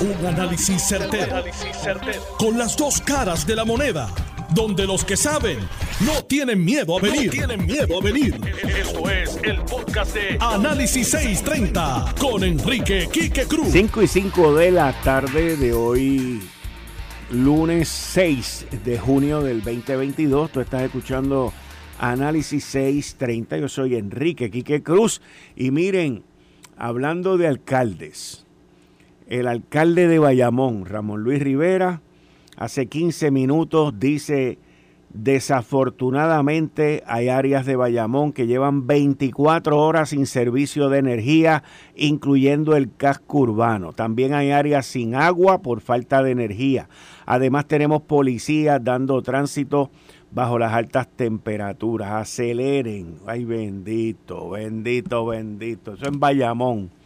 Un análisis certero, Con las dos caras de la moneda. Donde los que saben no tienen miedo a venir. tienen miedo a venir. Esto es el podcast de Análisis 630 con Enrique Quique Cruz. 5 y 5 de la tarde de hoy, lunes 6 de junio del 2022. Tú estás escuchando Análisis 630. Yo soy Enrique Quique Cruz. Y miren, hablando de alcaldes el alcalde de Bayamón, Ramón Luis Rivera, hace 15 minutos dice, desafortunadamente hay áreas de Bayamón que llevan 24 horas sin servicio de energía, incluyendo el casco urbano. También hay áreas sin agua por falta de energía. Además tenemos policías dando tránsito bajo las altas temperaturas. Aceleren. Ay, bendito, bendito, bendito. Eso en Bayamón.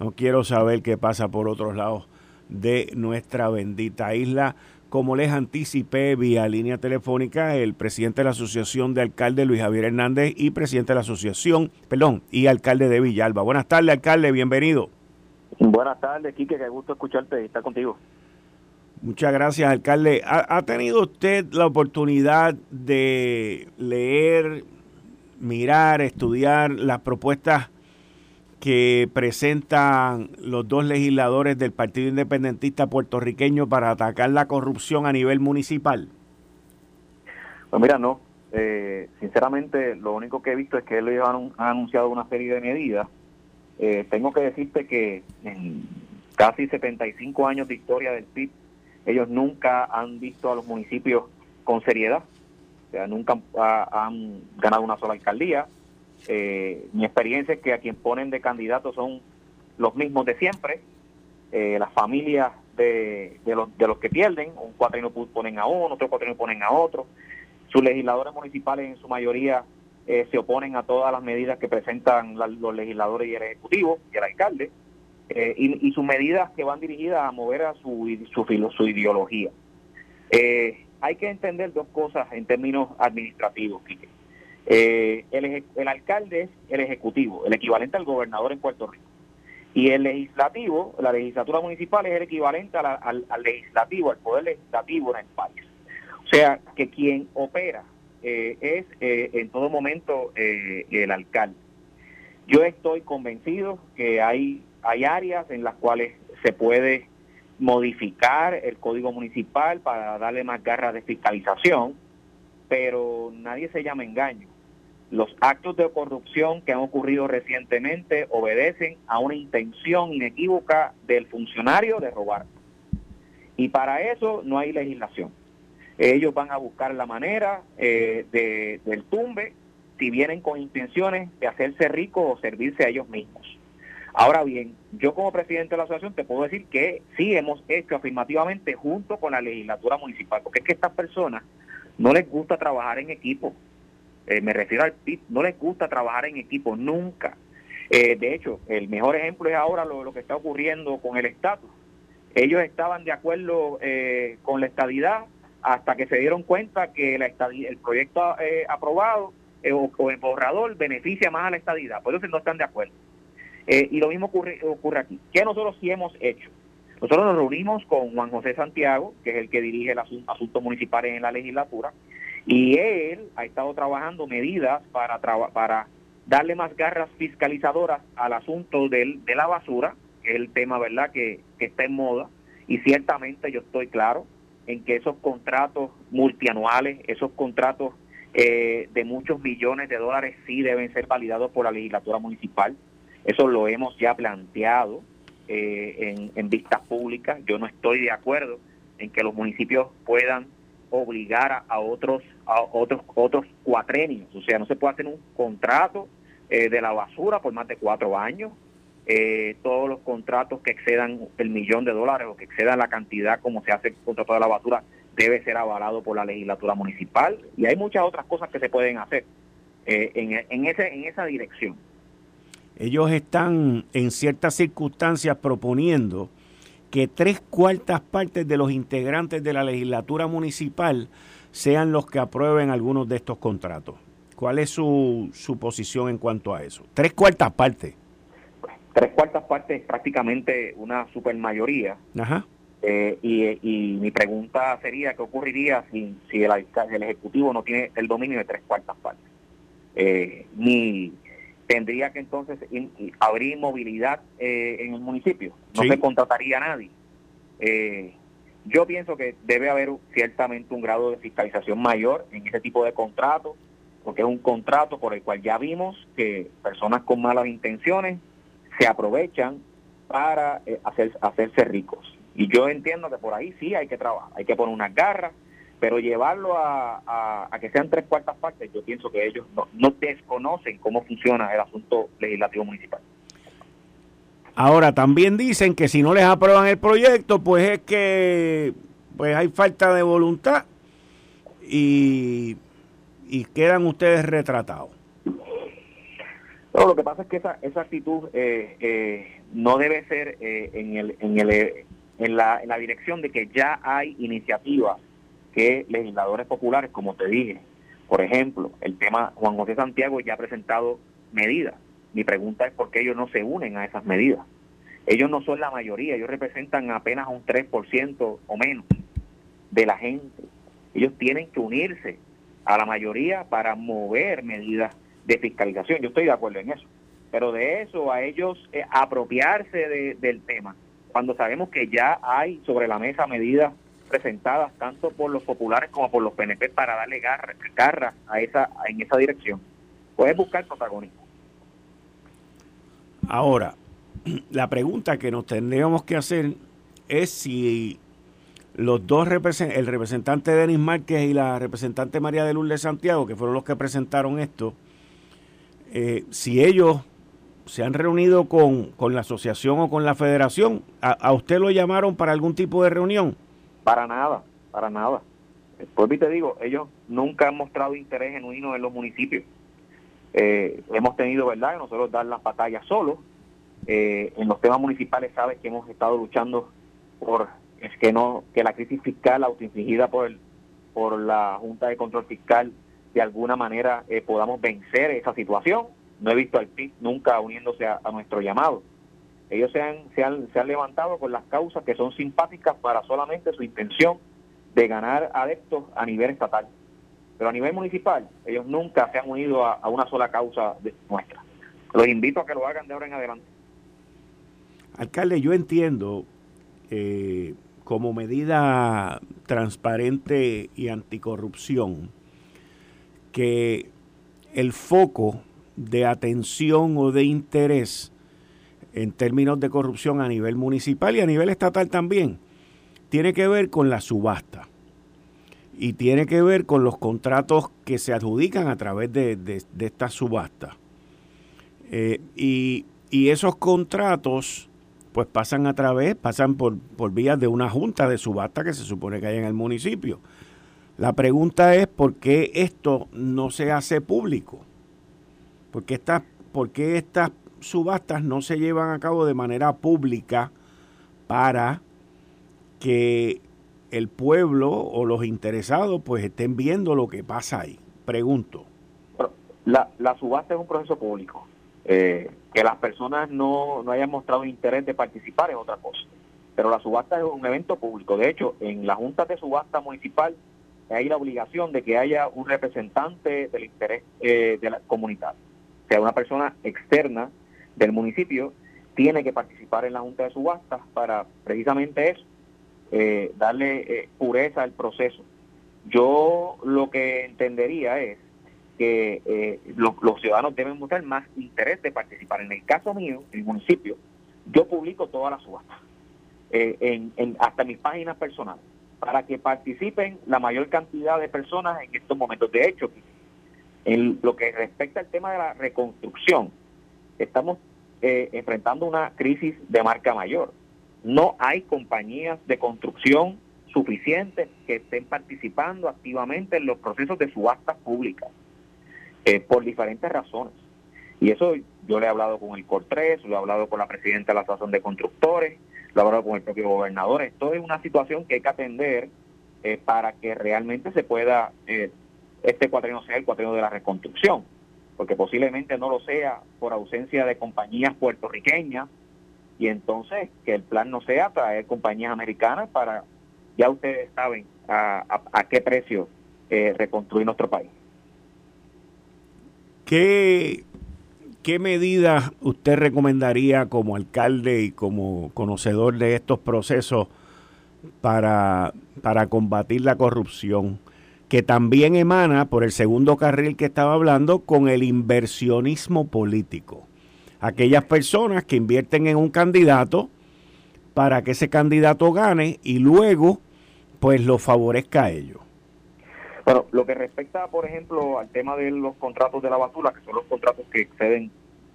No quiero saber qué pasa por otros lados de nuestra bendita isla. Como les anticipé vía línea telefónica, el presidente de la Asociación de Alcaldes, Luis Javier Hernández, y presidente de la Asociación, perdón, y alcalde de Villalba. Buenas tardes, alcalde, bienvenido. Buenas tardes, Quique, qué gusto escucharte y estar contigo. Muchas gracias, alcalde. ¿Ha, tenido usted la oportunidad de leer, mirar, estudiar las propuestas que presentan los dos legisladores del Partido Independentista puertorriqueño para atacar la corrupción a nivel municipal? Pues mira, no. Eh, sinceramente, lo único que he visto es que ellos han, anunciado una serie de medidas. Eh, tengo que decirte que en casi 75 años de historia del PIB, ellos nunca han visto a los municipios con seriedad. O sea, nunca han ganado una sola alcaldía, eh, mi experiencia es que a quien ponen de candidato son los mismos de siempre, eh, las familias de, de, los, de los que pierden, un cuatrino ponen a uno, otro cuatrino ponen a otro. Sus legisladores municipales en su mayoría eh, se oponen a todas las medidas que presentan los legisladores y el ejecutivo y el alcalde, eh, y, sus medidas que van dirigidas a mover a su, su, su ideología. hay que entender dos cosas en términos administrativos, Quique. Eh, el, alcalde es el ejecutivo, el equivalente al gobernador en Puerto Rico. Y el legislativo, la legislatura municipal es el equivalente al, legislativo, al poder legislativo en el país. O sea, que quien opera eh, es eh, en todo momento el alcalde. Yo estoy convencido que hay, hay áreas en las cuales se puede modificar el código municipal para darle más garras de fiscalización, pero nadie se llama engaño. Los actos de corrupción que han ocurrido recientemente obedecen a una intención inequívoca del funcionario de robar. Y para eso no hay legislación. Ellos van a buscar la manera eh, de, del tumbe si vienen con intenciones de hacerse ricos o servirse a ellos mismos. Ahora bien, yo como presidente de la asociación te puedo decir que sí hemos hecho afirmativamente junto con la legislatura municipal, porque es que estas personas no les gusta trabajar en equipo. Eh, me refiero al PIB, no les gusta trabajar en equipo nunca. Eh, de hecho, el mejor ejemplo es ahora lo, que está ocurriendo con el estatus. Ellos estaban de acuerdo eh, con la estadidad hasta que se dieron cuenta que la el proyecto aprobado o, el borrador beneficia más a la estadidad. Por eso no están de acuerdo. y lo mismo ocurre, ocurre aquí. ¿Qué nosotros sí hemos hecho? Nosotros nos reunimos con Juan José Santiago, que es el que dirige el asunto, asuntos municipales en la legislatura, y él ha estado trabajando medidas para, darle más garras fiscalizadoras al asunto del, de la basura, que es el tema verdad que, está en moda, y ciertamente yo estoy claro en que esos contratos multianuales, esos contratos eh, de muchos millones de dólares sí deben ser validados por la legislatura municipal. Eso lo hemos ya planteado eh, en, vistas públicas. Yo no estoy de acuerdo en que los municipios puedan obligar a, otros a otros otros cuatrenios. O sea, no se puede hacer un contrato eh, de la basura por más de cuatro años. Eh, todos los contratos que excedan el millón de dólares o que excedan la cantidad como se hace el contrato de la basura debe ser avalado por la legislatura municipal y hay muchas otras cosas que se pueden hacer eh, en, en, ese, en esa dirección. Ellos están en ciertas circunstancias proponiendo que tres cuartas partes de los integrantes de la legislatura municipal sean los que aprueben algunos de estos contratos. ¿Cuál es su, su posición en cuanto a eso? Tres cuartas partes. tres cuartas partes es prácticamente una supermayoría. Ajá. Eh, y, mi pregunta sería, ¿qué ocurriría si, si el, el Ejecutivo no tiene el dominio de tres cuartas partes? Eh, ni tendría que entonces abrir movilidad eh, en el municipio, no se contrataría a nadie. Eh, yo pienso que debe haber ciertamente un grado de fiscalización mayor en ese tipo de contratos, porque es un contrato por el cual ya vimos que personas con malas intenciones se aprovechan para hacer, hacerse ricos. Y yo entiendo que por ahí sí hay que trabajar, hay que poner unas garras, pero llevarlo a, que sean tres cuartas partes, yo pienso que ellos no, desconocen cómo funciona el asunto legislativo municipal. Ahora, también dicen que si no les aprueban el proyecto, pues es que pues hay falta de voluntad y, quedan ustedes retratados. No, lo que pasa es que esa, esa actitud eh, eh, no debe ser eh, en, el, en, el, en, la, en la dirección de que ya hay iniciativas que legisladores populares, como te dije, por ejemplo, el tema Juan José Santiago ya ha presentado medidas. Mi pregunta es por qué ellos no se unen a esas medidas. Ellos no son la mayoría, ellos representan apenas un 3% o menos de la gente. Ellos tienen que unirse a la mayoría para mover medidas de fiscalización. Yo estoy de acuerdo en eso. Pero de eso a ellos eh, apropiarse del tema, cuando sabemos que ya hay sobre la mesa medidas presentadas tanto por los populares como por los PNP para darle garra, garra a esa, en esa dirección. Puedes buscar protagonismo. Ahora, la pregunta que nos tendríamos que hacer es si los dos el representante Denis Márquez y la representante María de Lourdes Santiago, que fueron los que presentaron esto, eh, si ellos se han reunido con, la asociación o con la federación, ¿A, ¿A, usted lo llamaron para algún tipo de reunión? Para nada, para nada. Pues te digo, ellos nunca han mostrado interés genuino en los municipios. Eh, hemos tenido, ¿verdad?, nosotros dar las batallas solos. Eh, en los temas municipales sabes que hemos estado luchando por es que no que la crisis fiscal autoinfligida por el, por la Junta de Control Fiscal de alguna manera eh, podamos vencer esa situación. No he visto al PIB nunca uniéndose a nuestro llamado. Ellos se han, se han, se han levantado con las causas que son simpáticas para solamente su intención de ganar adeptos a nivel estatal. Pero a nivel municipal, ellos nunca se han unido a, una sola causa nuestra. Los invito a que lo hagan de ahora en adelante. Alcalde, yo entiendo eh, como medida transparente y anticorrupción que el foco de atención o de interés en términos de corrupción a nivel municipal y a nivel estatal también, tiene que ver con la subasta y tiene que ver con los contratos que se adjudican a través de, de, esta subasta. Eh, y, esos contratos pues pasan a través, pasan por, por vías de una junta de subasta que se supone que hay en el municipio. La pregunta es por qué esto no se hace público. ¿Por qué, estas, por qué estas subastas no se llevan a cabo de manera pública para que el pueblo o los interesados pues estén viendo lo que pasa ahí. Pregunto. La, la subasta es un proceso público. Eh, que las personas no, no hayan mostrado interés de participar es otra cosa. Pero la subasta es un evento público. De hecho, en la Junta de Subasta Municipal hay la obligación de que haya un representante del interés eh, de la comunidad, sea una persona externa del municipio tiene que participar en la Junta de Subastas para precisamente eso, eh, darle eh, pureza al proceso. Yo lo que entendería es que eh, los, ciudadanos deben mostrar más interés de participar. En el caso mío, en el municipio, yo publico todas las subastas, en, hasta mis páginas personales, para que participen la mayor cantidad de personas en estos momentos. De hecho, en lo que respecta al tema de la reconstrucción, estamos eh, enfrentando una crisis de marca mayor. No hay compañías de construcción suficientes que estén participando activamente en los procesos de subastas públicas eh, por diferentes razones. Y eso yo le he hablado con el COR3, lo he hablado con la presidenta de la Asociación de Constructores, lo he hablado con el propio gobernador. Esto es una situación que hay que atender eh, para que realmente se pueda, este cuatrino sea el cuatrino de la reconstrucción porque posiblemente no lo sea por ausencia de compañías puertorriqueñas, y entonces que el plan no sea traer compañías americanas para, ya ustedes saben a, qué precio eh, reconstruir nuestro país. ¿Qué, ¿Qué medidas usted recomendaría como alcalde y como conocedor de estos procesos para, para combatir la corrupción? Que también emana por el segundo carril que estaba hablando con el inversionismo político. Aquellas personas que invierten en un candidato para que ese candidato gane y luego pues lo favorezca a ellos. Bueno, lo que respecta, por ejemplo, al tema de los contratos de la basura, que son los contratos que exceden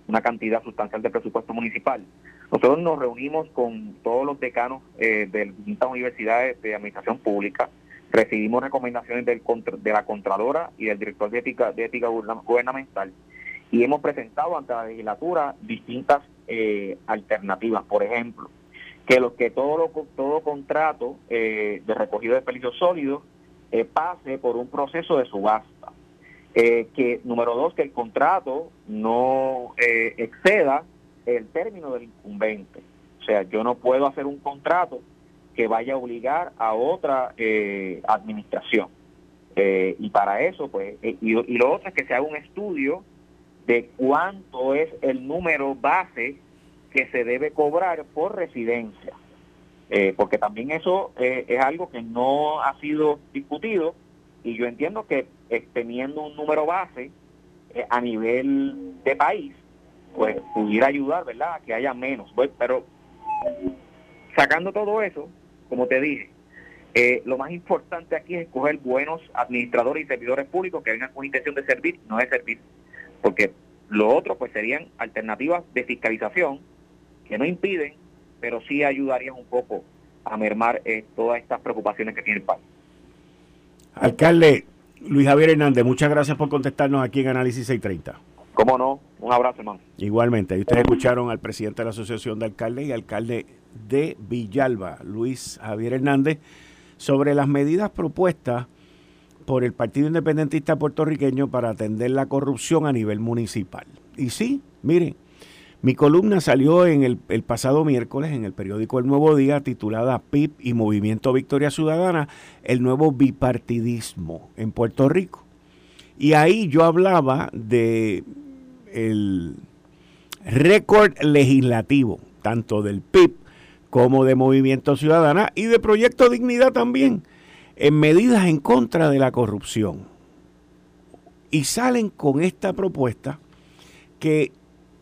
una cantidad sustancial de presupuesto municipal, nosotros nos reunimos con todos los decanos eh, de distintas universidades de administración pública, recibimos recomendaciones del, de la Contralora y del Director de Ética, de Ética Gubernamental y hemos presentado ante la legislatura distintas eh, alternativas. Por ejemplo, que los que todo todo contrato eh, de recogido de desperdicios sólidos eh, pase por un proceso de subasta. que número dos, que el contrato no exceda el término del incumbente. O sea, yo no puedo hacer un contrato que vaya a obligar a otra eh, administración. Eh, y para eso, pues, eh, y, lo otro es que se haga un estudio de cuánto es el número base que se debe cobrar por residencia. porque también eso es algo que no ha sido discutido y yo entiendo que teniendo un número base a nivel de país, pues pudiera ayudar, ¿verdad?, a que haya menos. Pues, pero sacando todo eso, como te dije, eh, lo más importante aquí es escoger buenos administradores y servidores públicos que vengan con intención de servir, no de servir. Porque lo otro pues serían alternativas de fiscalización que no impiden, pero sí ayudarían un poco a mermar eh, todas estas preocupaciones que tiene el país. Alcalde Luis Javier Hernández, muchas gracias por contestarnos aquí en Análisis 630. Cómo no, un abrazo, hermano. Igualmente, ustedes escucharon al presidente de la Asociación de Alcaldes y alcalde de Villalba, Luis Javier Hernández, sobre las medidas propuestas por el Partido Independentista puertorriqueño para atender la corrupción a nivel municipal. Y sí, miren, mi columna salió en el, el, pasado miércoles en el periódico El Nuevo Día titulada PIB y Movimiento Victoria Ciudadana, el nuevo bipartidismo en Puerto Rico. Y ahí yo hablaba de el récord legislativo, tanto del PIB como de Movimiento Ciudadana y de Proyecto Dignidad también, en medidas en contra de la corrupción. Y salen con esta propuesta que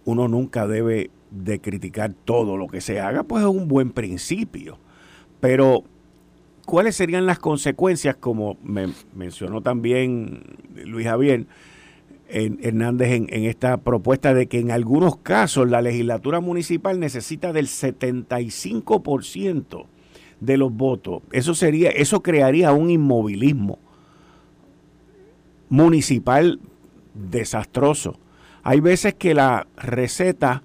uno nunca debe de criticar todo lo que se haga, pues es un buen principio. Pero, ¿cuáles serían las consecuencias, como me mencionó también Luis Javier, Hernández en, esta propuesta de que en algunos casos la legislatura municipal necesita del 75% de los votos. Eso sería, eso crearía un inmovilismo municipal desastroso. Hay veces que la receta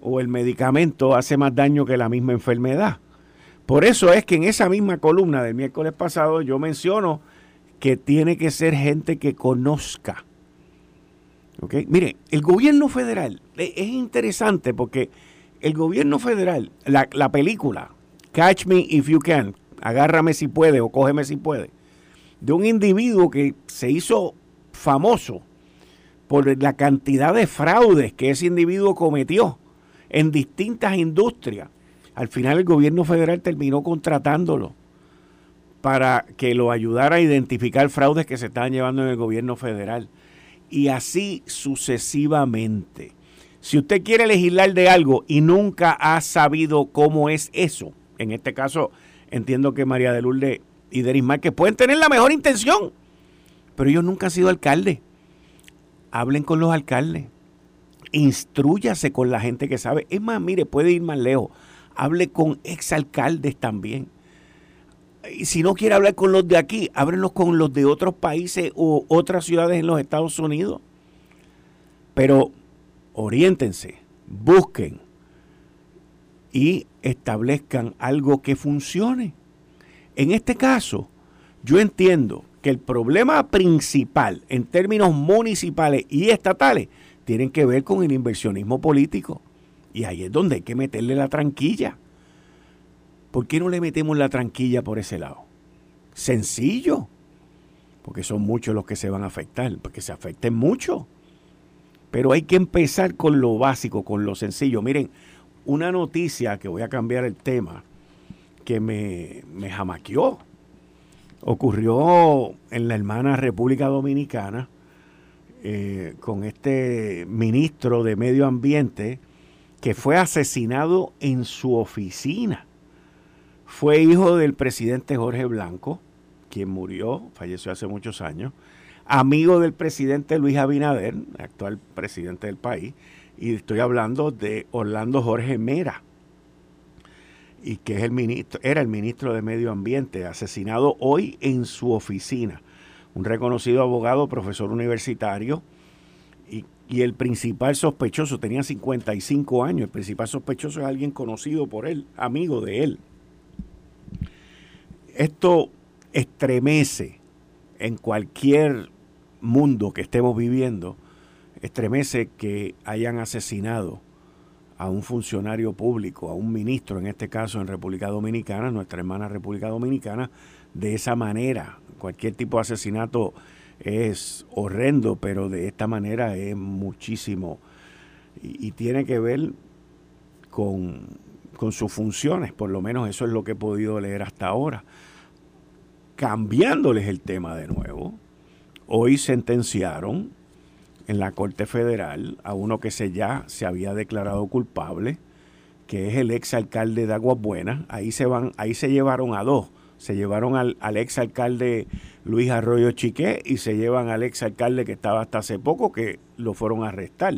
o el medicamento hace más daño que la misma enfermedad. Por eso es que en esa misma columna del miércoles pasado yo menciono que tiene que ser gente que conozca Mire, el gobierno federal e, es interesante porque el gobierno federal, la, la película Catch Me If You Can, agárrame si puede o cógeme si puede, de un individuo que se hizo famoso por la cantidad de fraudes que ese individuo cometió en distintas industrias. Al final el gobierno federal terminó contratándolo para que lo ayudara a identificar fraudes que se estaban llevando en el gobierno federal y así sucesivamente. Si usted quiere legislar de algo y nunca ha sabido cómo es eso, en este caso entiendo que María de Lourdes y Deris Márquez pueden tener la mejor intención, pero ellos nunca han sido alcaldes. Hablen con los alcaldes, instruyase con la gente que sabe. Es más, mire, puede ir más lejos. Hable con exalcaldes también si no quiere hablar con los de aquí, ábrenos con los de otros países o otras ciudades en los Estados Unidos. Pero oriéntense, busquen y establezcan algo que funcione. En este caso, yo entiendo que el problema principal en términos municipales y estatales tienen que ver con el inversionismo político. Y ahí es donde hay que meterle la tranquilla. ¿Por qué no le metemos la tranquilla por ese lado? Sencillo. Porque son muchos los que se van a afectar, porque se afecten mucho. Pero hay que empezar con lo básico, con lo sencillo. Miren, una noticia que voy a cambiar el tema, que me, me jamaqueó. Ocurrió en la hermana República Dominicana eh, con este ministro de Medio Ambiente que fue asesinado en su oficina. Fue hijo del presidente Jorge Blanco, quien murió, falleció hace muchos años, amigo del presidente Luis Abinader, actual presidente del país, y estoy hablando de Orlando Jorge Mera, y que es el ministro, era el ministro de Medio Ambiente, asesinado hoy en su oficina. Un reconocido abogado, profesor universitario, y, el principal sospechoso tenía 55 años. El principal sospechoso es alguien conocido por él, amigo de él. Esto estremece en cualquier mundo que estemos viviendo, estremece que hayan asesinado a un funcionario público, a un ministro, en este caso en República Dominicana, nuestra hermana República Dominicana, de esa manera. Cualquier tipo de asesinato es horrendo, pero de esta manera es muchísimo. Y, tiene que ver con, con sus funciones, por lo menos eso es lo que he podido leer hasta ahora. Cambiándoles el tema de nuevo, hoy sentenciaron en la Corte Federal a uno que se ya se había declarado culpable, que es el ex alcalde de Aguas Buenas. Ahí se van, ahí se llevaron a dos. Se llevaron al, al ex alcalde Luis Arroyo Chiqué y se llevan al ex alcalde que estaba hasta hace poco, que lo fueron a arrestar.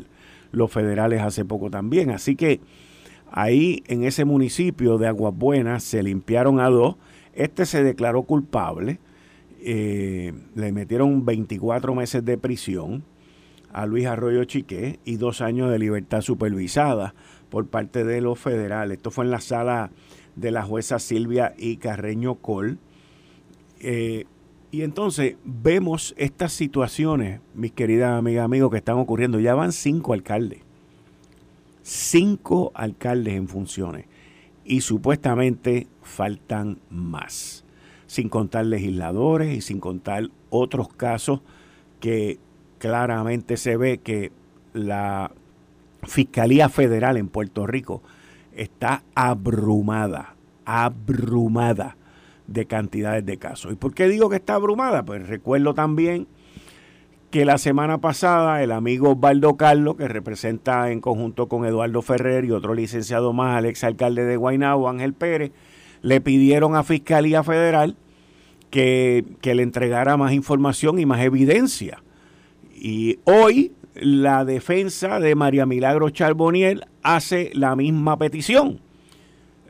Los federales hace poco también. Así que ahí en ese municipio de Aguas Buenas se limpiaron a dos. Este se declaró culpable. Eh, le metieron 24 meses de prisión a Luis Arroyo Chiqué y dos años de libertad supervisada por parte de los federales. Esto fue en la sala de la jueza Silvia y Carreño Col. Eh, y entonces vemos estas situaciones, mis queridas amigas, amigos, que están ocurriendo. Ya van cinco alcaldes. Cinco alcaldes en funciones. Y supuestamente faltan más. Sin contar legisladores y sin contar otros casos que claramente se ve que la Fiscalía Federal en Puerto Rico está abrumada, abrumada de cantidades de casos. ¿Y por qué digo que está abrumada? Pues recuerdo también que la semana pasada el amigo Osvaldo Carlos, que representa en conjunto con Eduardo Ferrer y otro licenciado más al exalcalde de Guaynabo, Ángel Pérez, le pidieron a Fiscalía Federal que, que le entregara más información y más evidencia. Y hoy la defensa de María Milagro Charboniel hace la misma petición,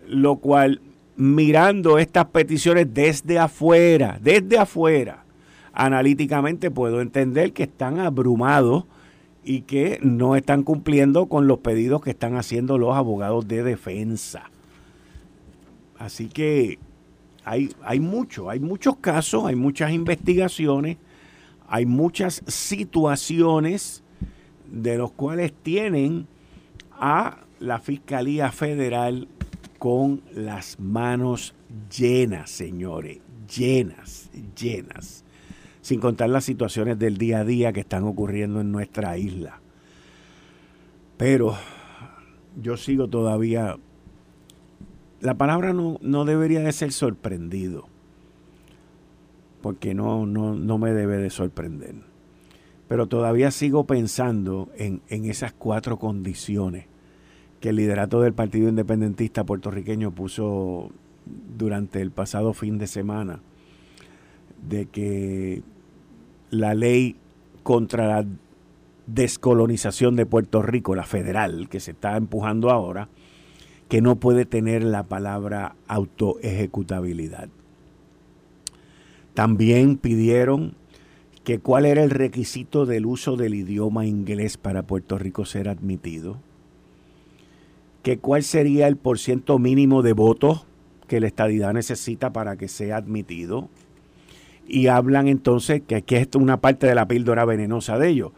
lo cual mirando estas peticiones desde afuera, desde afuera, analíticamente puedo entender que están abrumados y que no están cumpliendo con los pedidos que están haciendo los abogados de defensa. Así que hay, hay hay muchos casos, hay muchas investigaciones hay muchas situaciones de los cuales tienen a la Fiscalía Federal con las manos llenas, señores, llenas, llenas, sin contar las situaciones del día a día que están ocurriendo en nuestra isla. Pero yo sigo todavía, la palabra no, no debería de ser sorprendido porque no, no, me debe de sorprender. Pero todavía sigo pensando en, en esas cuatro condiciones que el liderato del Partido Independentista puertorriqueño puso durante el pasado fin de semana, de que la ley contra la descolonización de Puerto Rico, la federal, que se está empujando ahora, que no puede tener la palabra autoejecutabilidad. También pidieron que cuál era el requisito del uso del idioma inglés para Puerto Rico ser admitido, que cuál sería el porciento mínimo de votos que la estadidad necesita para que sea admitido y hablan entonces que, que es una parte de la píldora venenosa de ellos,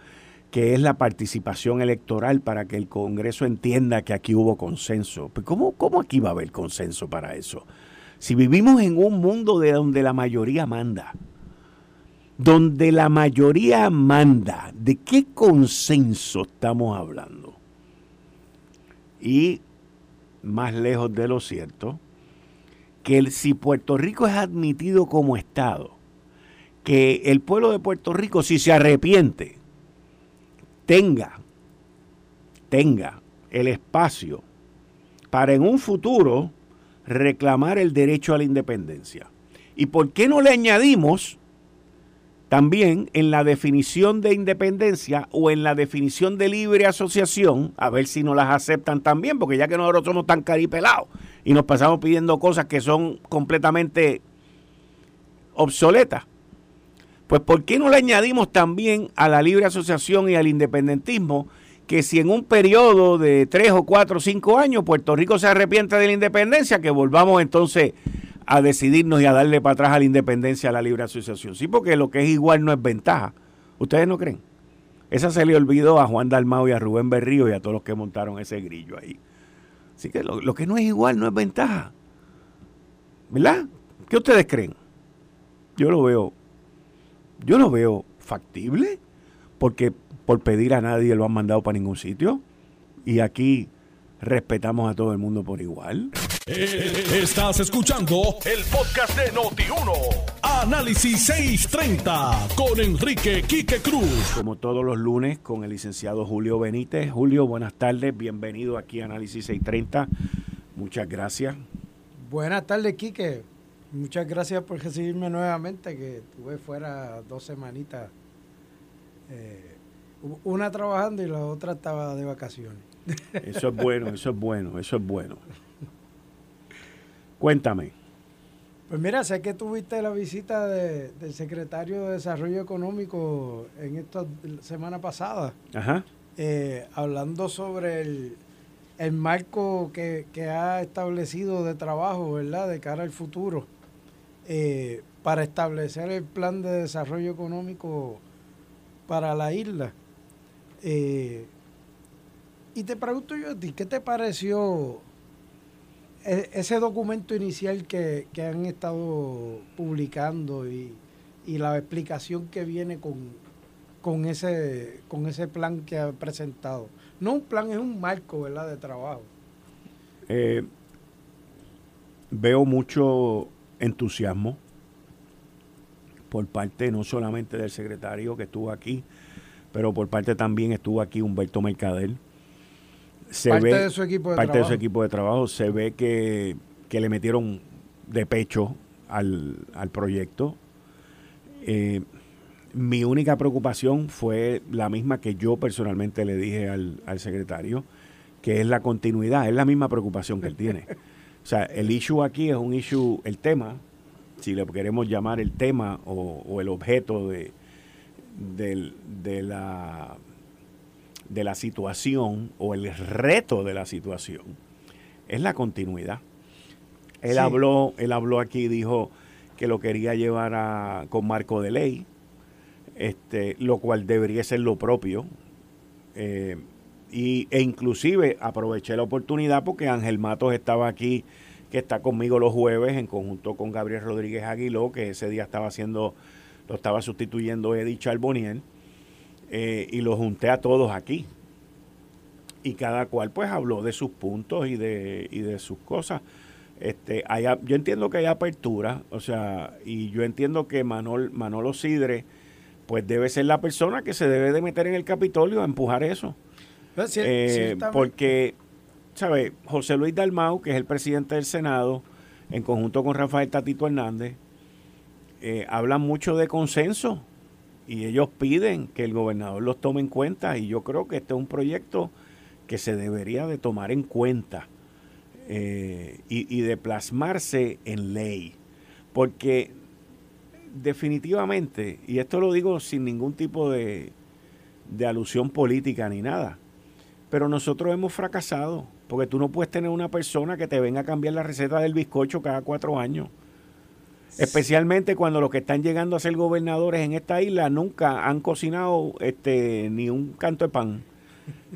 que es la participación electoral para que el Congreso entienda que aquí hubo consenso. Pues, ¿Cómo, ¿Cómo aquí va a haber consenso para eso? Si vivimos en un mundo de donde la mayoría manda, donde la mayoría manda, ¿de qué consenso estamos hablando? Y más lejos de lo cierto, que si Puerto Rico es admitido como Estado, que el pueblo de Puerto Rico, si se arrepiente, tenga, tenga el espacio para en un futuro reclamar el derecho a la independencia. ¿Y por qué no le añadimos también en la definición de independencia o en la definición de libre asociación, a ver si nos las aceptan también, porque ya que nosotros somos tan caripelados y nos pasamos pidiendo cosas que son completamente obsoletas, pues ¿por qué no le añadimos también a la libre asociación y al independentismo que si en un periodo de tres o cuatro o cinco años Puerto Rico se arrepiente de la independencia, que volvamos entonces a decidirnos y a darle para atrás a la independencia a la libre asociación. Sí, porque lo que es igual no es ventaja. ¿Ustedes no creen? Esa se le olvidó a Juan Dalmao y a Rubén Berrío y a todos los que montaron ese grillo ahí. Así que lo, lo que no es igual no es ventaja. ¿Verdad? ¿Qué ustedes creen? Yo lo veo, yo lo veo factible, porque por pedir a nadie lo han mandado para ningún sitio. Y aquí respetamos a todo el mundo por igual. Eh, estás escuchando el podcast de Noti1. Análisis 630 con Enrique Quique Cruz. Como todos los lunes con el licenciado Julio Benítez. Julio, buenas tardes. Bienvenido aquí a Análisis 630. Muchas gracias. Buenas tardes, Quique. Muchas gracias por recibirme nuevamente, que estuve fuera dos semanitas. Eh, una trabajando y la otra estaba de vacaciones. Eso es bueno, eso es bueno, eso es bueno. Cuéntame. Pues mira, sé que tuviste la visita del secretario de Desarrollo Económico en esta semana pasada, Ajá. eh, hablando sobre el, el marco que, que, ha establecido de trabajo, ¿verdad?, de cara al futuro, eh, para establecer el plan de desarrollo económico para la isla. Eh, y te pregunto yo a ti, ¿qué te pareció ese documento inicial que, que han estado publicando y, y, la explicación que viene con, con, ese, con ese plan que ha presentado? No un plan, es un marco ¿verdad? de trabajo. Eh, veo mucho entusiasmo por parte no solamente del secretario que estuvo aquí, pero por parte también estuvo aquí Humberto Mercader. Se parte ve, de su equipo de parte trabajo. de su equipo de trabajo. Se ve que, que le metieron de pecho al, al proyecto. Eh, mi única preocupación fue la misma que yo personalmente le dije al, al, secretario, que es la continuidad, es la misma preocupación que él tiene. O sea, el issue aquí es un issue, el tema, si le queremos llamar el tema o, o el objeto de, de, de, la, de la situación o el reto de la situación, es la continuidad. Él, sí. habló, él habló aquí, dijo que lo quería llevar a, con marco de ley, este, lo cual debería ser lo propio. Eh, y, e inclusive aproveché la oportunidad porque Ángel Matos estaba aquí, que está conmigo los jueves en conjunto con Gabriel Rodríguez Aguiló, que ese día estaba haciendo, lo estaba sustituyendo Eddie Charboniel, eh, y lo junté a todos aquí. Y cada cual pues habló de sus puntos y de, y de sus cosas. Este, hay, yo entiendo que hay apertura, o sea, y yo entiendo que Manol, Manolo Sidre, pues debe ser la persona que se debe de meter en el Capitolio a empujar eso. Eh, porque, ¿sabe? José Luis Dalmau, que es el presidente del Senado, en conjunto con Rafael Tatito Hernández, eh, hablan mucho de consenso y ellos piden que el gobernador los tome en cuenta y yo creo que este es un proyecto que se debería de tomar en cuenta eh, y, y de plasmarse en ley. Porque definitivamente, y esto lo digo sin ningún tipo de, de, alusión política ni nada, pero nosotros hemos fracasado, porque tú no puedes tener una persona que te venga a cambiar la receta del bizcocho cada cuatro años. Especialmente cuando los que están llegando a ser gobernadores en esta isla nunca han cocinado este ni un canto de pan.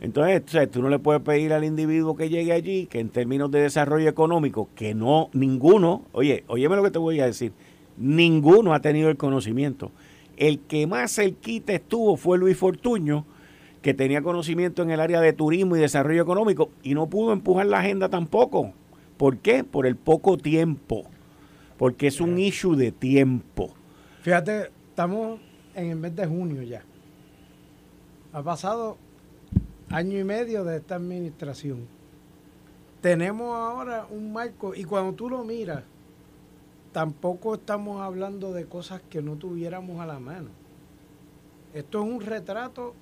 Entonces, tú no le puedes pedir al individuo que llegue allí que en términos de desarrollo económico, que no, ninguno, oye, óyeme lo que te voy a decir, ninguno ha tenido el conocimiento. El que más cerquita estuvo fue Luis Fortuño, que tenía conocimiento en el área de turismo y desarrollo económico y no pudo empujar la agenda tampoco. ¿Por qué? Por el poco tiempo. Porque es un issue de tiempo. Fíjate, estamos en el mes de junio ya. Ha pasado año y medio de esta administración. Tenemos ahora un marco y cuando tú lo miras, tampoco estamos hablando de cosas que no tuviéramos a la mano. Esto es un retrato,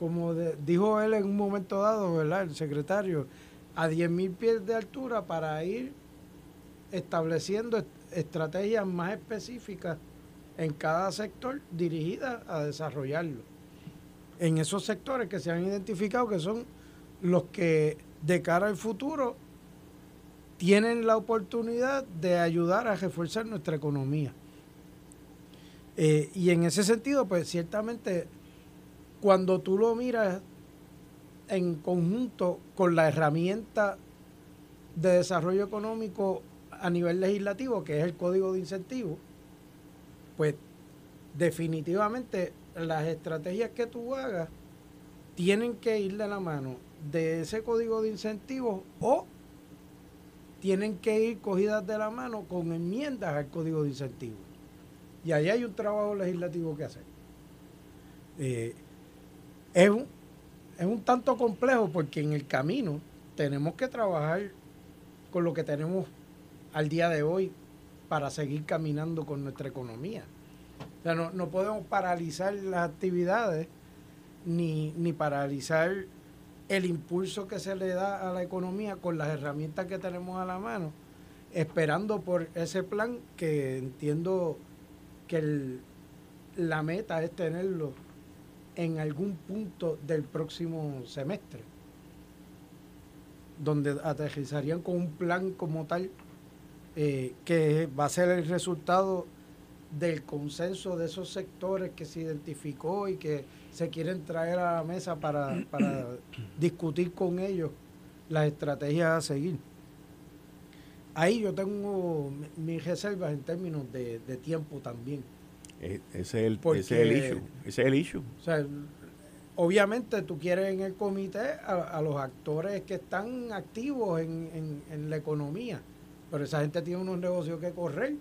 como dijo él en un momento dado, ¿verdad? El secretario, a 10.000 pies de altura para ir estableciendo estrategias más específicas en cada sector dirigidas a desarrollarlo. En esos sectores que se han identificado que son los que de cara al futuro tienen la oportunidad de ayudar a reforzar nuestra economía. Eh, y en ese sentido, pues ciertamente, cuando tú lo miras en conjunto con la herramienta de desarrollo económico a nivel legislativo, que es el código de incentivos, pues definitivamente las estrategias que tú hagas tienen que ir de la mano de ese código de incentivos o tienen que ir cogidas de la mano con enmiendas al código de incentivos. Y ahí hay un trabajo legislativo que hacer. Eh, es, un, es un tanto complejo porque en el camino tenemos que trabajar con lo que tenemos al día de hoy para seguir caminando con nuestra economía. O sea, no, no podemos paralizar las actividades ni, ni paralizar el impulso que se le da a la economía con las herramientas que tenemos a la mano, esperando por ese plan que entiendo que la meta es tenerlo en algún punto del próximo semestre, donde aterrizarían con un plan como tal eh, que va a ser el resultado del consenso de esos sectores que se identificó y que se quieren traer a la mesa para, discutir con ellos las estrategias a seguir. Ahí yo tengo mis reservas en términos de, tiempo también. E, ese, es el, ese el issue. Ese es el issue. O sea, obviamente tú quieres en el comité a, los actores que están activos en, en, la economía, pero esa gente tiene unos negocios que correr.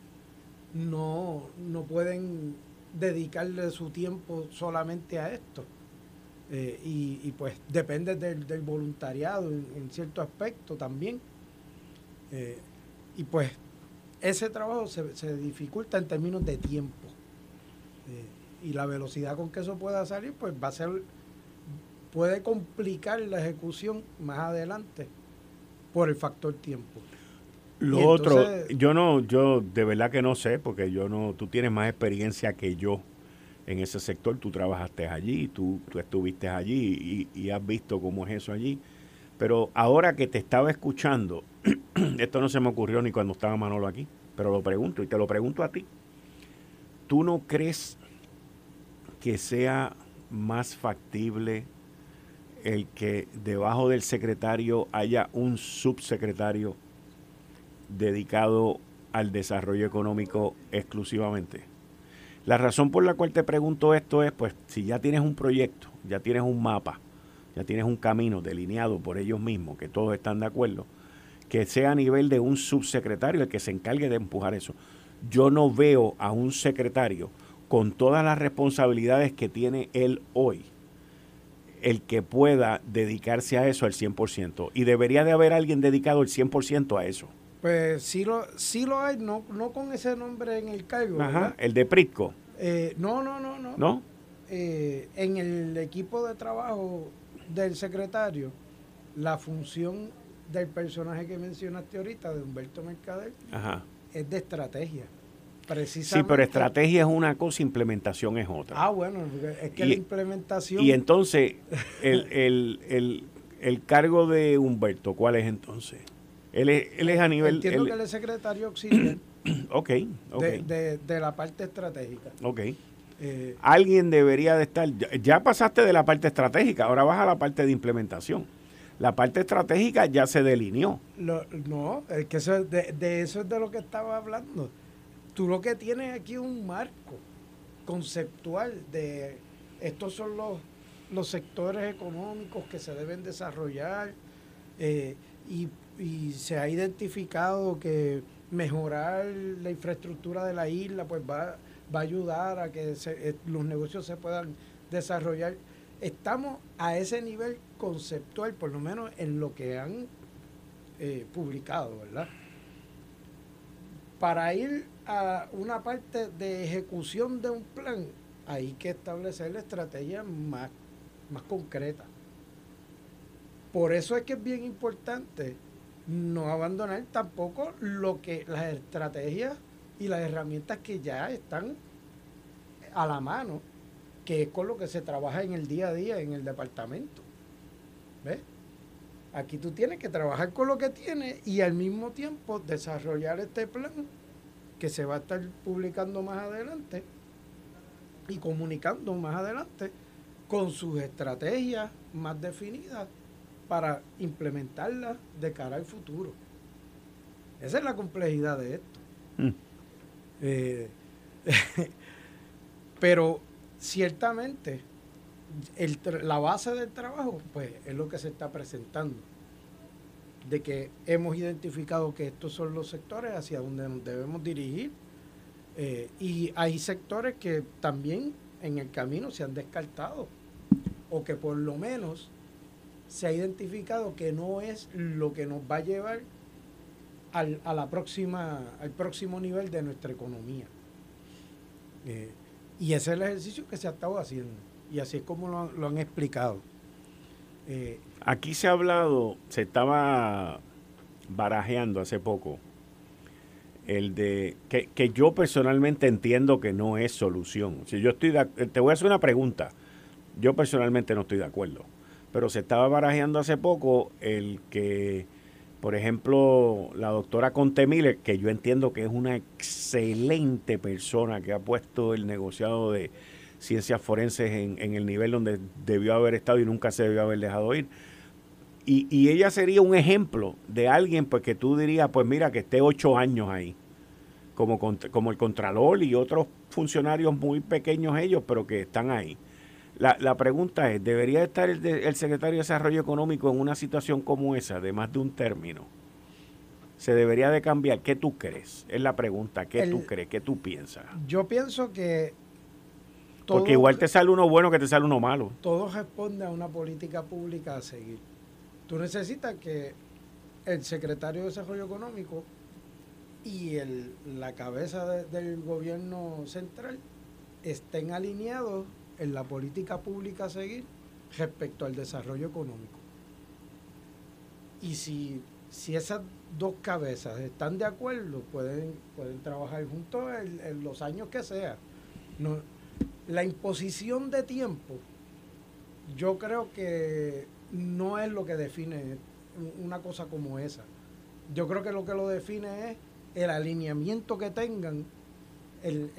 No, no pueden dedicarle su tiempo solamente a esto. Eh, y, pues depende del, voluntariado en, cierto aspecto también. Eh, y pues ese trabajo se, se, dificulta en términos de tiempo. Eh, y la velocidad con que eso pueda salir, pues va a ser, puede complicar la ejecución más adelante por el factor tiempo. Lo otro, yo no, yo de verdad que no sé, porque yo no, tú tienes más experiencia que yo en ese sector, tú trabajaste allí, tú, tú estuviste allí y, has visto cómo es eso allí. Pero ahora que te estaba escuchando, esto no se me ocurrió ni cuando estaba Manolo aquí, pero lo pregunto y te lo pregunto a ti. ¿Tú no crees que sea más factible el que debajo del secretario haya un subsecretario dedicado al desarrollo económico exclusivamente. La razón por la cual te pregunto esto es, pues, si ya tienes un proyecto, ya tienes un mapa, ya tienes un camino delineado por ellos mismos, que todos están de acuerdo, que sea a nivel de un subsecretario el que se encargue de empujar eso. Yo no veo a un secretario con todas las responsabilidades que tiene él hoy, el que pueda dedicarse a eso al 100%. Y debería de haber alguien dedicado el 100% a eso. Pues sí lo, sí lo hay, no, no con ese nombre en el cargo. Ajá, el de Prisco. Eh, no, no, no, no. ¿No? Eh, en el equipo de trabajo del secretario, la función del personaje que mencionaste ahorita, de Humberto Mercader, es de estrategia. Precisamente. Sí, pero estrategia es una cosa, implementación es otra. Ah, bueno, es que la implementación... Y entonces, el, el, el, el cargo de Humberto, ¿cuál es entonces? Él es, él es a nivel... Entiendo que él es secretario auxiliar. ok, De, la parte estratégica. Ok. Eh, Alguien debería de estar, ya pasaste de la parte estratégica, ahora vas a la parte de implementación. La parte estratégica ya se delineó. no, es que eso, de, eso es de lo que estaba hablando. Tú lo que tienes aquí es un marco conceptual de estos son los, los sectores económicos que se deben desarrollar eh, y, se ha identificado que mejorar la infraestructura de la isla pues va, va a ayudar a que eh, los negocios se puedan desarrollar. Estamos a ese nivel conceptual, por lo menos en lo que han eh, publicado, ¿verdad? Para ir a una parte de ejecución de un plan, hay que establecer la estrategia más, más concreta. Por eso es que es bien importante no abandonar tampoco lo que las estrategias y las herramientas que ya están a la mano, que es con lo que se trabaja en el día a día en el departamento. ¿Ves? Aquí tú tienes que trabajar con lo que tienes y al mismo tiempo desarrollar este plan que se va a estar publicando más adelante y comunicando más adelante con sus estrategias más definidas para implementarlas de cara al futuro. Esa es la complejidad de esto. Mm. Eh, pero ciertamente la base del trabajo pues es lo que se está presentando de que hemos identificado que estos son los sectores hacia donde nos debemos dirigir eh, y hay sectores que también en el camino se han descartado o que por lo menos se ha identificado que no es lo que nos va a llevar al, a la próxima, al próximo nivel de nuestra economía. Eh, y ese es el ejercicio que se ha estado haciendo. Y así es como lo, han explicado. Eh, Aquí se ha hablado, se estaba barajeando hace poco, el de que, que yo personalmente entiendo que no es solución. Si yo estoy te voy a hacer una pregunta. Yo personalmente no estoy de acuerdo, pero se estaba barajeando hace poco el que, por ejemplo, la doctora Contemile, que yo entiendo que es una excelente persona que ha puesto el negociado de ciencias forenses en, en el nivel donde debió haber estado y nunca se debió haber dejado ir y, ella sería un ejemplo de alguien pues que tú dirías, pues mira, que esté ocho años ahí, como, como el Contralor y otros funcionarios muy pequeños ellos, pero que están ahí. La, la pregunta es, ¿debería estar el, el, secretario de Desarrollo Económico en una situación como esa, de más de un término? ¿Se debería de cambiar? ¿Qué tú crees? Es la pregunta. ¿Qué tú crees? ¿Qué tú piensas? Yo pienso que... Porque igual te sale uno bueno que te sale uno malo. Todo responde a una política pública a seguir. Tú necesitas que el secretario de Desarrollo Económico y el, la cabeza del gobierno central estén alineados en la política pública a seguir respecto al desarrollo económico. Y si, si esas dos cabezas están de acuerdo, pueden, pueden trabajar juntos en, los años que sea. No, la imposición de tiempo, yo creo que no es lo que define una cosa como esa. Yo creo que lo que lo define es el alineamiento que tengan, el,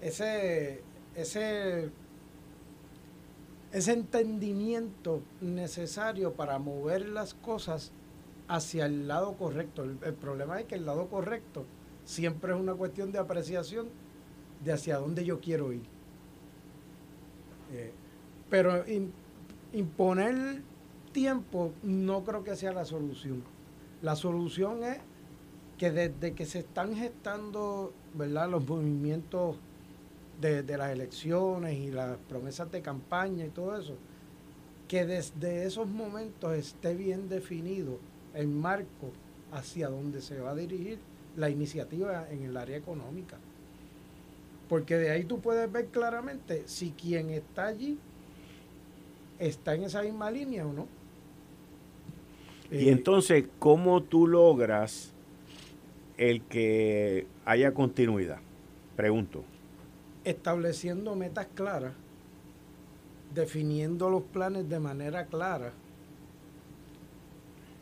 ese, ese, ese entendimiento necesario para mover las cosas hacia el lado correcto. El, problema es que el lado correcto siempre es una cuestión de apreciación de hacia dónde yo quiero ir. Eh, pero imponer tiempo no creo que sea la solución. La solución es que desde que se están gestando ¿verdad? los movimientos de, las elecciones y las promesas de campaña y todo eso, que desde esos momentos esté bien definido el marco hacia donde se va a dirigir la iniciativa en el área económica. Porque de ahí tú puedes ver claramente si quien está allí está en esa misma línea o no. y eh, entonces, ¿cómo tú logras el que haya continuidad? Pregunto. Estableciendo metas claras, definiendo los planes de manera clara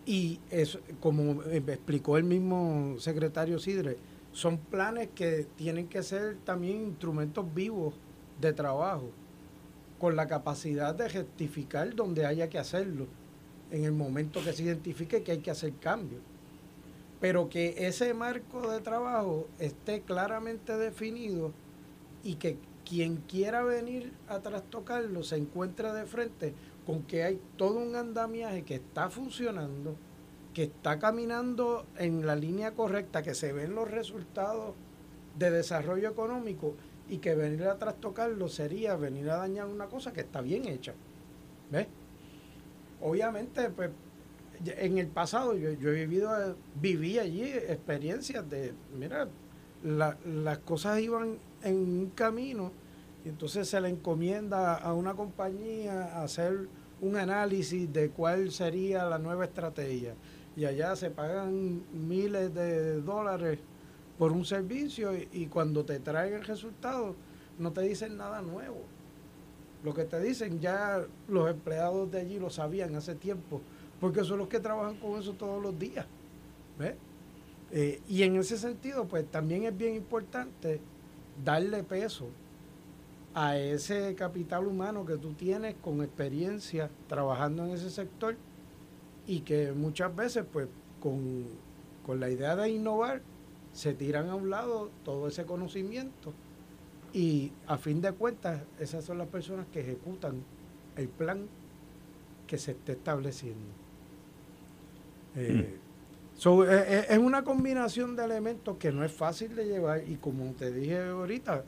Y eso, como explicó el mismo secretario Sidre, son planes que tienen que ser también instrumentos vivos de trabajo, con la capacidad de rectificar donde haya que hacerlo, en el momento que se identifique que hay que hacer cambios. Pero que ese marco de trabajo esté claramente definido y que quien quiera venir a trastocarlo se encuentre de frente con que hay todo un andamiaje que está funcionando, que está caminando en la línea correcta, que se ven los resultados de desarrollo económico y que venir a trastocarlo sería venir a dañar una cosa que está bien hecha. ¿Ves? Obviamente, pues, en el pasado yo, he vivido, viví allí experiencias de, mira, las cosas iban en un camino y entonces se le encomienda a una compañía hacer un análisis de cuál sería la nueva estrategia y allá se pagan miles de dólares por un servicio y, cuando te traen el resultado no te dicen nada nuevo. Lo que te dicen ya los empleados de allí lo sabían hace tiempo, porque son los que trabajan con eso todos los días. Eh, y en ese sentido, pues también es bien importante darle peso a ese capital humano que tú tienes con experiencia trabajando en ese sector y que muchas veces pues con, la idea de innovar se tiran a un lado todo ese conocimiento y a fin de cuentas esas son las personas que ejecutan el plan que se esté estableciendo. Eh, mm. eh, eh, es una combinación de elementos que no es fácil de llevar y como te dije ahorita,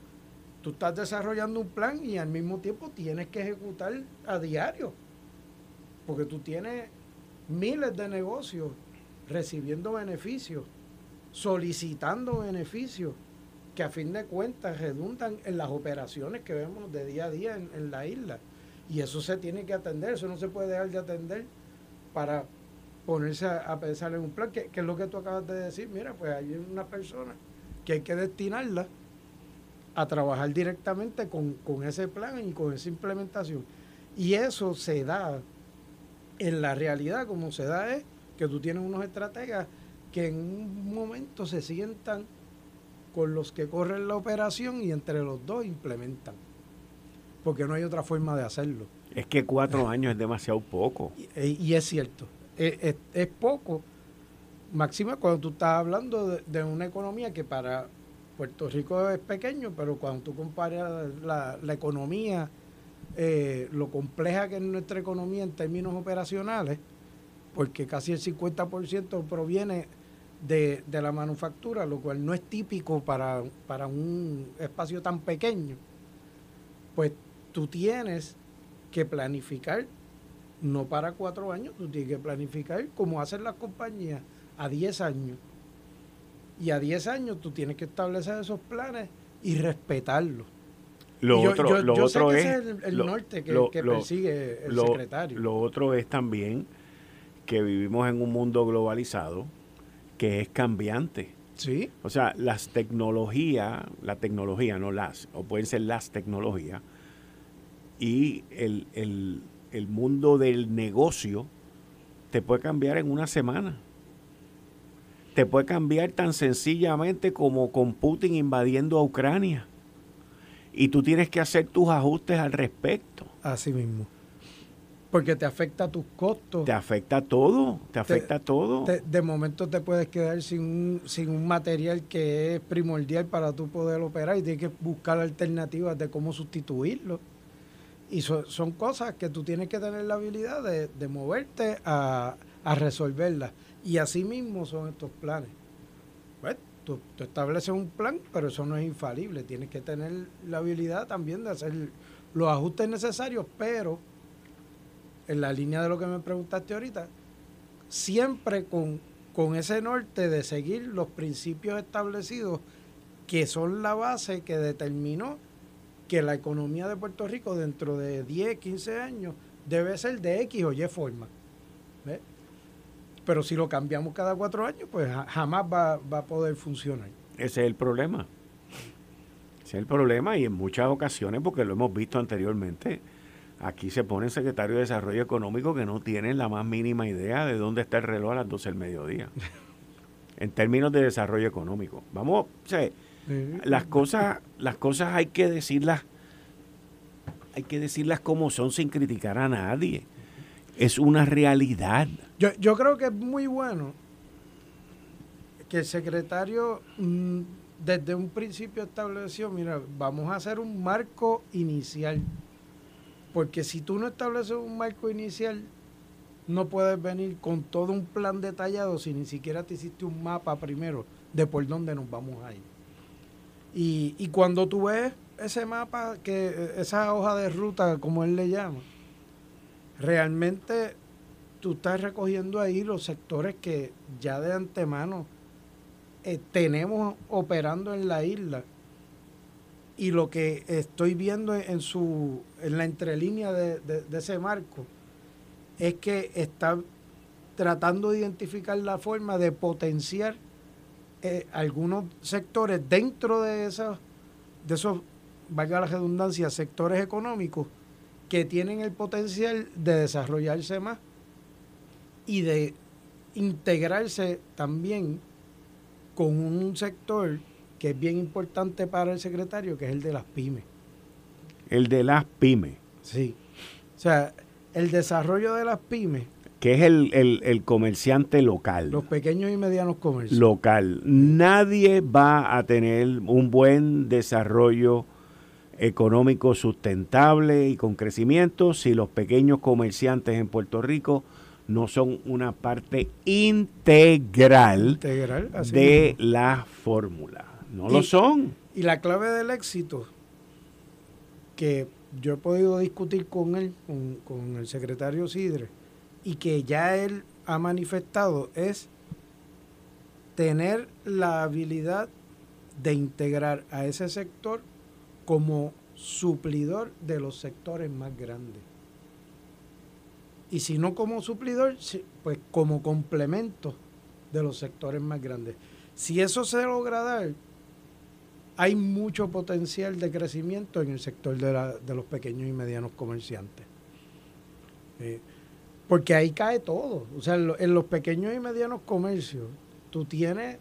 tú estás desarrollando un plan y al mismo tiempo tienes que ejecutar a diario, porque tú tienes miles de negocios recibiendo beneficios, solicitando beneficios que a fin de cuentas redundan en las operaciones que vemos de día a día en, la isla. Y eso se tiene que atender, eso no se puede dejar de atender para ponerse a, pensar en un plan, que, que, es lo que tú acabas de decir, mira, pues hay una persona que hay que destinarla a trabajar directamente con, con ese plan y con esa implementación. Y eso se da en la realidad como se da es que tú tienes unos estrategas que en un momento se sientan con los que corren la operación y entre los dos implementan. Porque no hay otra forma de hacerlo. Es que cuatro años es demasiado poco. Y, es cierto, es, poco. Máxima cuando tú estás hablando de, una economía que para Puerto Rico es pequeño, pero cuando tú comparas la, la economía eh, lo compleja que es nuestra economía en términos operacionales, porque casi el 50% proviene de, la manufactura, lo cual no es típico para, para un espacio tan pequeño, pues tú tienes que planificar, no para cuatro años, tú tienes que planificar como hacen las compañías a 10 años. Y a 10 años tú tienes que establecer esos planes y respetarlos. Lo otro, lo otro es, el, norte que, persigue el secretario. Lo otro es también que vivimos en un mundo globalizado que es cambiante. Sí. O sea, las tecnologías, la tecnología, no las, o pueden ser las tecnologías, y el, el, el mundo del negocio te puede cambiar en una semana. Te puede cambiar tan sencillamente como con Putin invadiendo a Ucrania y tú tienes que hacer tus ajustes al respecto. Así mismo. Porque te afecta tus costos. Te afecta todo, te afecta todo. de momento te puedes quedar sin un, sin un material que es primordial para tú poder operar y tienes que buscar alternativas de cómo sustituirlo. Y son cosas que tú tienes que tener la habilidad de, de moverte a, a resolverlas. Y así mismo son estos planes. Tú, estableces un plan, pero eso no es infalible. Tienes que tener la habilidad también de hacer los ajustes necesarios, pero en la línea de lo que me preguntaste ahorita, siempre con, con ese norte de seguir los principios establecidos que son la base que determinó que la economía de Puerto Rico dentro de 10, 15 años debe ser de X o Y forma. ¿Ves? Pero si lo cambiamos cada cuatro años, pues jamás va, a poder funcionar. Ese es el problema. Ese es el problema y en muchas ocasiones, porque lo hemos visto anteriormente, Aquí se pone el secretario de Desarrollo Económico que no tiene la más mínima idea de dónde está el reloj a las 12 del mediodía. en términos de desarrollo económico. Vamos, o sea, las cosas, las cosas hay que decirlas, hay que decirlas como son sin criticar a nadie. Es una realidad. Yo, yo creo que es muy bueno que el secretario mm, desde un principio estableció, mira, vamos a hacer un marco inicial. Porque si tú no estableces un marco inicial, no puedes venir con todo un plan detallado si ni siquiera te hiciste un mapa primero de por dónde nos vamos a ir. Y, y cuando tú ves ese mapa, que esa hoja de ruta, como él le llama, realmente tú estás recogiendo ahí los sectores que ya de antemano eh, tenemos operando en la isla. Y lo que estoy viendo en su en la entrelínea de, ese marco es que está tratando de identificar la forma de potenciar eh, algunos sectores dentro de esos de esos valga la redundancia sectores económicos que tienen el potencial de desarrollarse más y de integrarse también con un sector que es bien importante para el secretario, que es el de las pymes. El de las pymes. Sí. O sea, el desarrollo de las pymes. Que es el, comerciante local. Los pequeños y medianos comercios. Local. Nadie va a tener un buen desarrollo económico sustentable y con crecimiento si los pequeños comerciantes en Puerto Rico no son una parte integral, de la fórmula. No lo son. Y la clave del éxito, que yo he podido discutir con él, con, con el secretario Sidre, y que ya él ha manifestado, es tener la habilidad de integrar a ese sector como suplidor de los sectores más grandes y si no como suplidor, pues como complemento de los sectores más grandes. Si eso se logra dar, hay mucho potencial de crecimiento en el sector de, los pequeños y medianos comerciantes. Eh, porque ahí cae todo. O sea, en, los pequeños y medianos comercios, tú tienes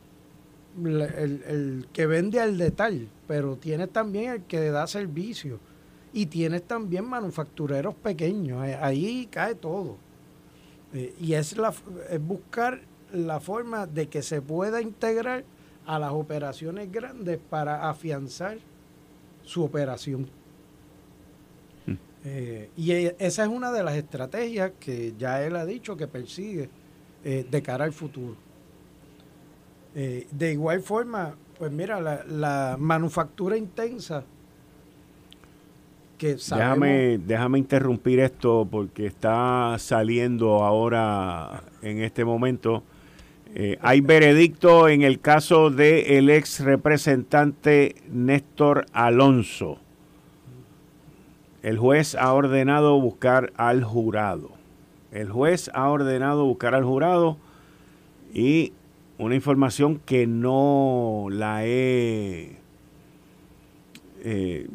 el, el, que vende al detalle, pero tienes también el que da servicio y tienes también manufactureros pequeños, eh, ahí cae todo. Eh, y es, la, es buscar la forma de que se pueda integrar a las operaciones grandes para afianzar su operación. Hmm. Eh, y esa es una de las estrategias que ya él ha dicho que persigue de cara al futuro. de igual forma, pues mira, la, la manufactura intensa déjame, déjame interrumpir esto porque está saliendo ahora en este momento. Eh, hay veredicto en el caso del ex representante Néstor Alonso. El juez ha ordenado buscar al jurado. El juez ha ordenado buscar al jurado y una información que no la he eh,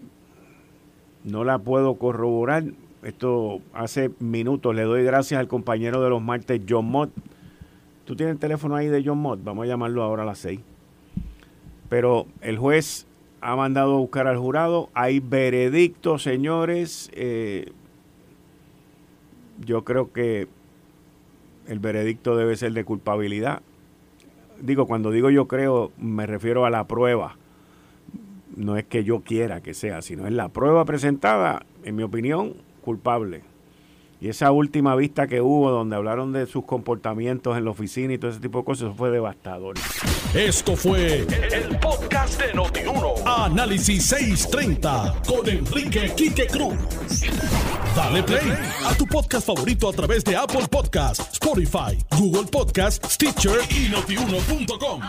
no la puedo corroborar. Esto hace minutos le doy gracias al compañero de los martes, John Mott. ¿Tú tienes el teléfono ahí de John Mott? Vamos a llamarlo ahora a las seis. Pero el juez ha mandado a buscar al jurado. Hay veredicto, señores. Eh, yo creo que el veredicto debe ser de culpabilidad. Digo, cuando digo yo creo, me refiero a la prueba no es que yo quiera que sea, sino es la prueba presentada, en mi opinión, culpable. Y esa última vista que hubo donde hablaron de sus comportamientos en la oficina y todo ese tipo de cosas, eso fue devastador. Esto fue el, podcast de Notiuno. Análisis 630 con Enrique Quique Cruz. Dale play a tu podcast favorito a través de Apple Podcasts, Spotify, Google Podcasts, Stitcher y notiuno.com.